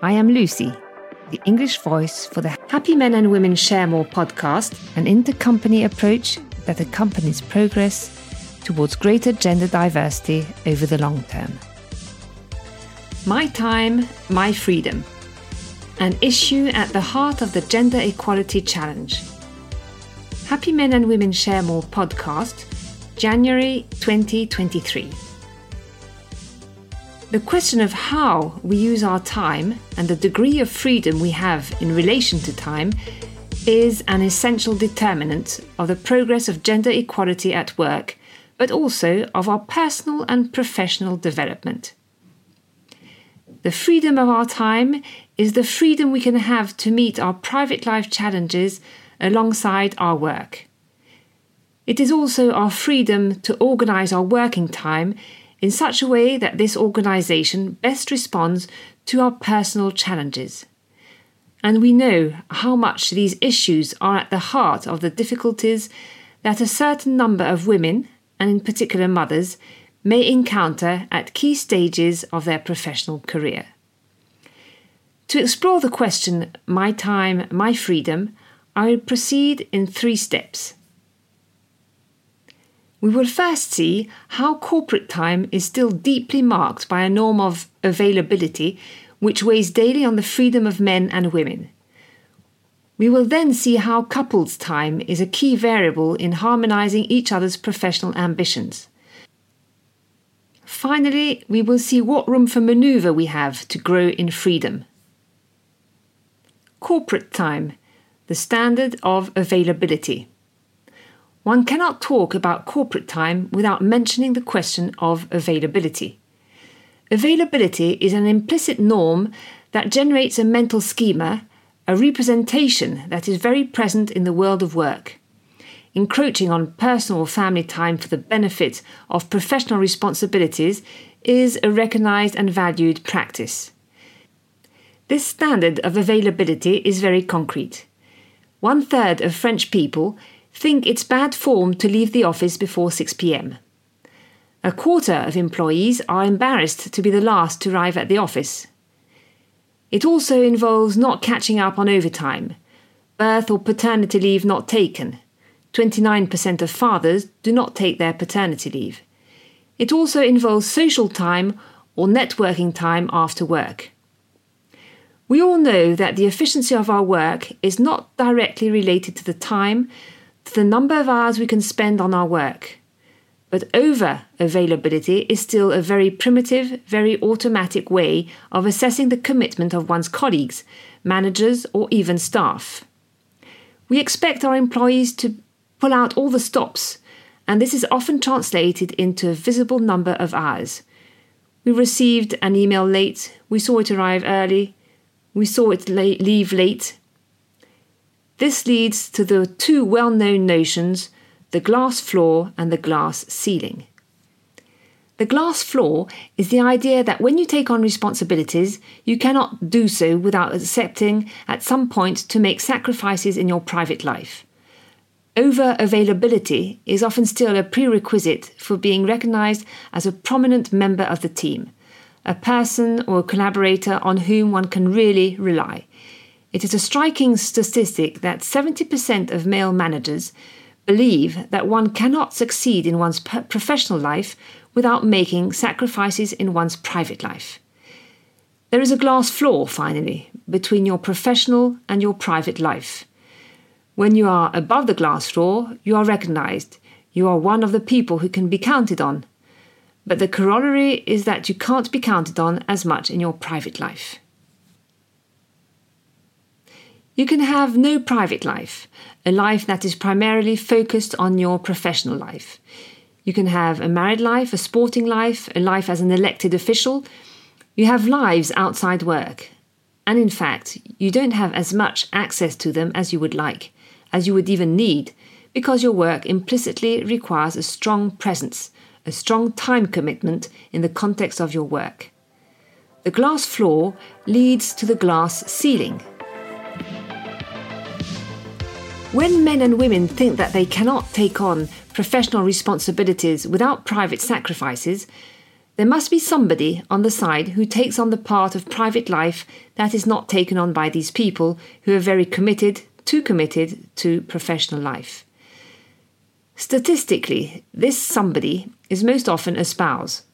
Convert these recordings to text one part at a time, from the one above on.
I am Lucy, the English voice for the Happy Men and Women Share More podcast, an intercompany approach that accompanies progress towards greater gender diversity over the long term. My time, my freedom. An issue at the heart of the gender equality challenge. Happy Men and Women Share More podcast, January 2023. The question of how we use our time and the degree of freedom we have in relation to time is an essential determinant of the progress of gender equality at work, but also of our personal and professional development. The freedom of our time is the freedom we can have to meet our private life challenges alongside our work. It is also our freedom to organise our working time in such a way that this organisation best responds to our personal challenges. And we know how much these issues are at the heart of the difficulties that a certain number of women, and in particular mothers, may encounter at key stages of their professional career. To explore the question, My Time, My Freedom, I will proceed in three steps. We will first see how corporate time is still deeply marked by a norm of availability which weighs daily on the freedom of men and women. We will then see how couples' time is a key variable in harmonizing each other's professional ambitions. Finally, we will see what room for maneuver we have to grow in freedom. Corporate time, the standard of availability. One cannot talk about corporate time without mentioning the question of availability. Availability is an implicit norm that generates a mental schema, a representation that is very present in the world of work. Encroaching on personal or family time for the benefit of professional responsibilities is a recognized and valued practice. This standard of availability is very concrete. One third of French people think it's bad form to leave the office before 6 pm. A quarter of employees are embarrassed to be the last to arrive at the office. It also involves not catching up on overtime, birth or paternity leave not taken. 29% of fathers do not take their paternity leave. It also involves social time or networking time after work. We all know that the efficiency of our work is not directly related to the time to the number of hours we can spend on our work. But over availability is still a very primitive, very automatic way of assessing the commitment of one's colleagues, managers, or even staff. We expect our employees to pull out all the stops, and this is often translated into a visible number of hours. We received an email late, we saw it arrive early, we saw it leave late, this leads to the two well known notions the glass floor and the glass ceiling. The glass floor is the idea that when you take on responsibilities, you cannot do so without accepting at some point to make sacrifices in your private life. Over availability is often still a prerequisite for being recognized as a prominent member of the team, a person or a collaborator on whom one can really rely. It is a striking statistic that 70% of male managers believe that one cannot succeed in one's professional life without making sacrifices in one's private life. There is a glass floor, finally, between your professional and your private life. When you are above the glass floor, you are recognized. You are one of the people who can be counted on. But the corollary is that you can't be counted on as much in your private life. You can have no private life, a life that is primarily focused on your professional life. You can have a married life, a sporting life, a life as an elected official. You have lives outside work. And in fact, you don't have as much access to them as you would like, as you would even need, because your work implicitly requires a strong presence, a strong time commitment in the context of your work. The glass floor leads to the glass ceiling. When men and women think that they cannot take on professional responsibilities without private sacrifices, There must be somebody on the side who takes on the part of private life that is not taken on by these people who are very committed, too committed to professional life. Statistically, this somebody is most often a spouse.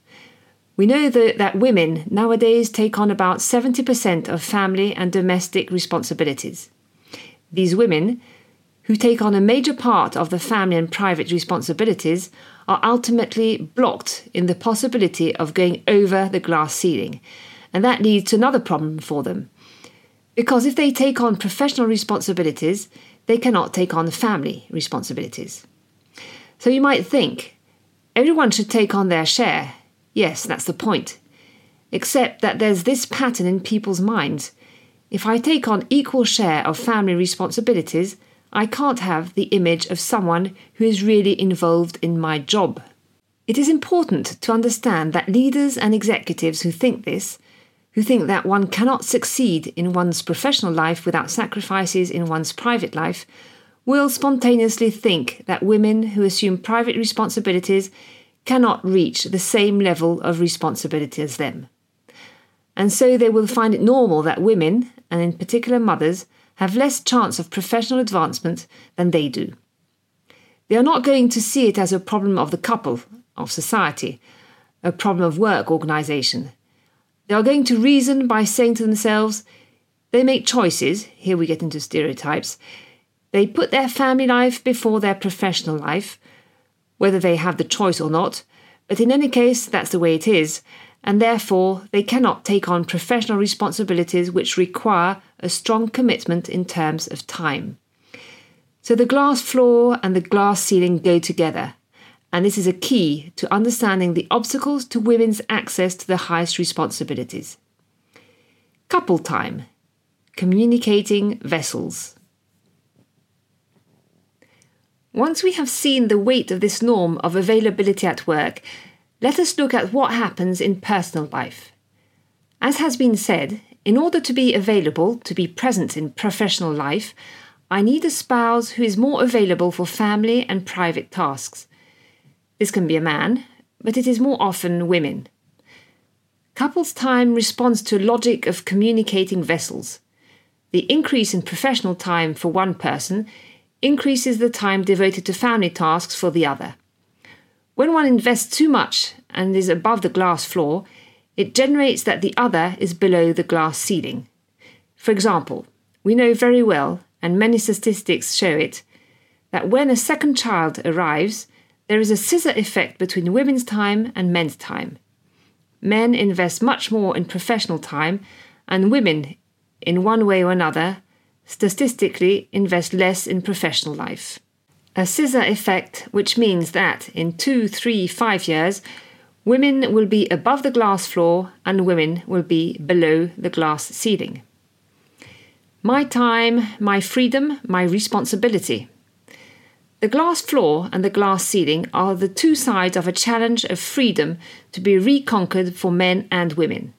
We know that, that women nowadays take on about 70% of family and domestic responsibilities. These women, who take on a major part of the family and private responsibilities, are ultimately blocked in the possibility of going over the glass ceiling. And that leads to another problem for them. Because if they take on professional responsibilities, they cannot take on family responsibilities. So you might think everyone should take on their share. Yes, that's the point. Except that there's this pattern in people's minds. If I take on equal share of family responsibilities, I can't have the image of someone who is really involved in my job. It is important to understand that leaders and executives who think this, who think that one cannot succeed in one's professional life without sacrifices in one's private life, will spontaneously think that women who assume private responsibilities cannot reach the same level of responsibility as them. And so they will find it normal that women, and in particular mothers, have less chance of professional advancement than they do. They are not going to see it as a problem of the couple, of society, a problem of work organisation. They are going to reason by saying to themselves, they make choices, here we get into stereotypes, they put their family life before their professional life, whether they have the choice or not, but in any case, that's the way it is, and therefore they cannot take on professional responsibilities which require a strong commitment in terms of time. So the glass floor and the glass ceiling go together, and this is a key to understanding the obstacles to women's access to the highest responsibilities. Couple time, communicating vessels. Once we have seen the weight of this norm of availability at work, let us look at what happens in personal life. As has been said, in order to be available, to be present in professional life, I need a spouse who is more available for family and private tasks. This can be a man, but it is more often women. Couples time responds to a logic of communicating vessels. The increase in professional time for one person increases the time devoted to family tasks for the other. When one invests too much and is above the glass floor, it generates that the other is below the glass ceiling. For example, we know very well, and many statistics show it, that when a second child arrives, there is a scissor effect between women's time and men's time. Men invest much more in professional time, and women, in one way or another, statistically invest less in professional life. A scissor effect, which means that in two, three, five years, Women will be above the glass floor and women will be below the glass ceiling. My time, my freedom, my responsibility. The glass floor and the glass ceiling are the two sides of a challenge of freedom to be reconquered for men and women.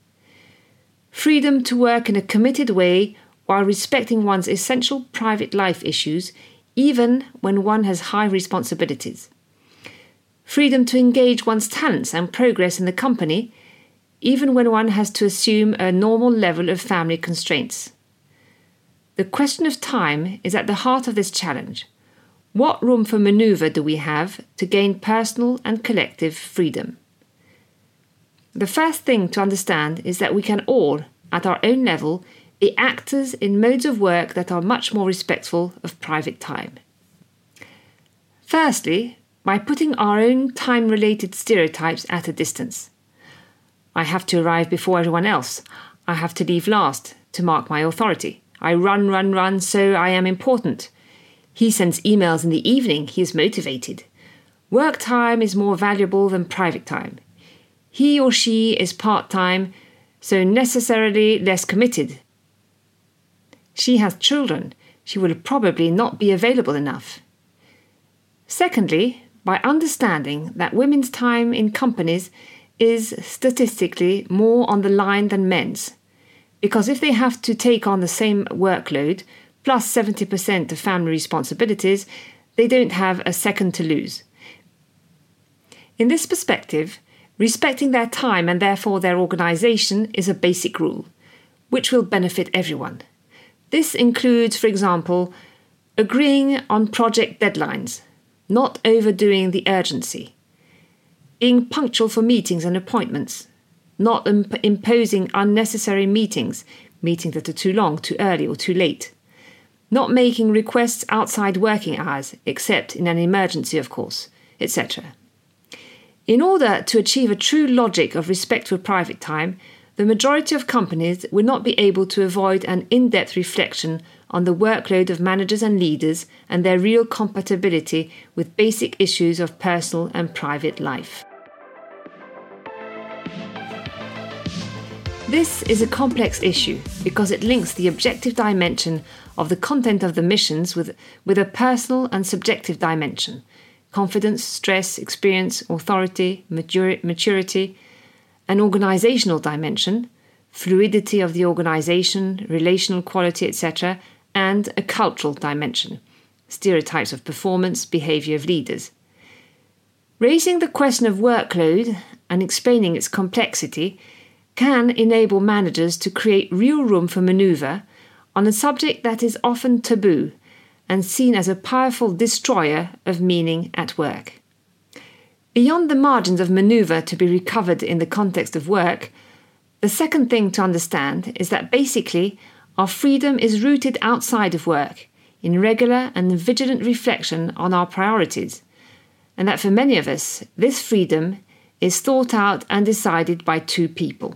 Freedom to work in a committed way while respecting one's essential private life issues, even when one has high responsibilities freedom to engage one's talents and progress in the company, even when one has to assume a normal level of family constraints. The question of time is at the heart of this challenge. What room for maneuver do we have to gain personal and collective freedom? The first thing to understand is that we can all, at our own level, be actors in modes of work that are much more respectful of private time. Firstly, by putting our own time related stereotypes at a distance. I have to arrive before everyone else. I have to leave last to mark my authority. I run, run, run, so I am important. He sends emails in the evening, he is motivated. Work time is more valuable than private time. He or she is part time, so necessarily less committed. She has children, she will probably not be available enough. Secondly, by understanding that women's time in companies is statistically more on the line than men's. Because if they have to take on the same workload, plus 70% of family responsibilities, they don't have a second to lose. In this perspective, Respecting their time and therefore their organisation is a basic rule, which will benefit everyone. This includes, for example, agreeing on project deadlines, not overdoing the urgency, being punctual for meetings and appointments, not imp- imposing unnecessary meetings, meetings that are too long, too early, or too late, not making requests outside working hours, except in an emergency, of course, etc. In order to achieve a true logic of respect for private time, the majority of companies will not be able to avoid an in depth reflection on the workload of managers and leaders and their real compatibility with basic issues of personal and private life. This is a complex issue because it links the objective dimension of the content of the missions with, with a personal and subjective dimension confidence, stress, experience, authority, maturity, an organizational dimension, fluidity of the organization, relational quality, etc., and a cultural dimension, stereotypes of performance, behavior of leaders. Raising the question of workload and explaining its complexity can enable managers to create real room for maneuver on a subject that is often taboo and seen as a powerful destroyer of meaning at work. Beyond the margins of maneuver to be recovered in the context of work, the second thing to understand is that basically our freedom is rooted outside of work, in regular and vigilant reflection on our priorities, and that for many of us, this freedom is thought out and decided by two people.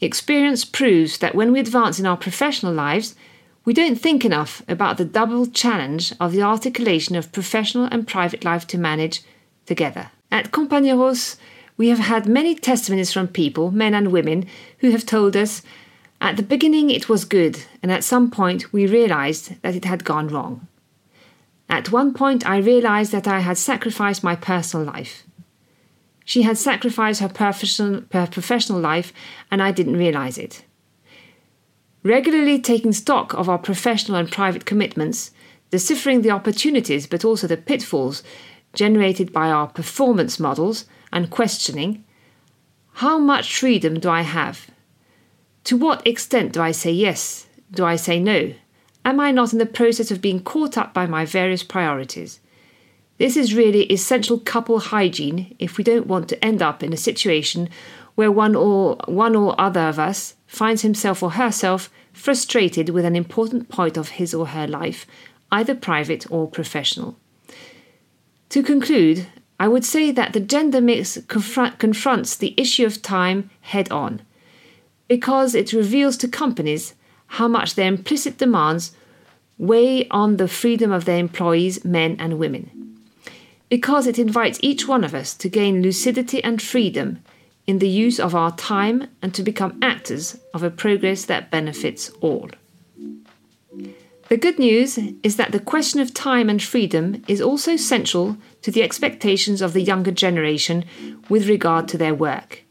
Experience proves that when we advance in our professional lives, we don't think enough about the double challenge of the articulation of professional and private life to manage together. At Companieros, we have had many testimonies from people, men and women, who have told us at the beginning it was good, and at some point we realized that it had gone wrong. At one point, I realized that I had sacrificed my personal life. She had sacrificed her professional, her professional life, and I didn't realize it. Regularly taking stock of our professional and private commitments, deciphering the opportunities but also the pitfalls generated by our performance models, and questioning how much freedom do I have? To what extent do I say yes? Do I say no? Am I not in the process of being caught up by my various priorities? This is really essential couple hygiene if we don't want to end up in a situation where one or one or other of us finds himself or herself frustrated with an important point of his or her life, either private or professional. To conclude, I would say that the gender mix confront, confronts the issue of time head on, because it reveals to companies how much their implicit demands weigh on the freedom of their employees, men and women. Because it invites each one of us to gain lucidity and freedom in the use of our time and to become actors of a progress that benefits all. The good news is that the question of time and freedom is also central to the expectations of the younger generation with regard to their work.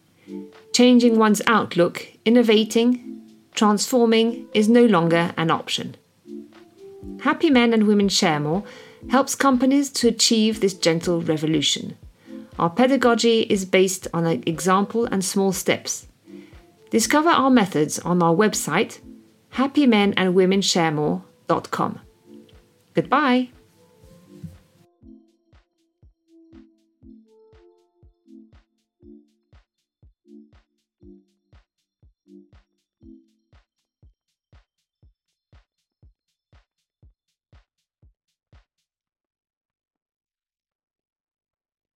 Changing one's outlook, innovating, transforming is no longer an option. Happy Men and Women Share More helps companies to achieve this gentle revolution. Our pedagogy is based on an example and small steps. Discover our methods on our website, Goodbye.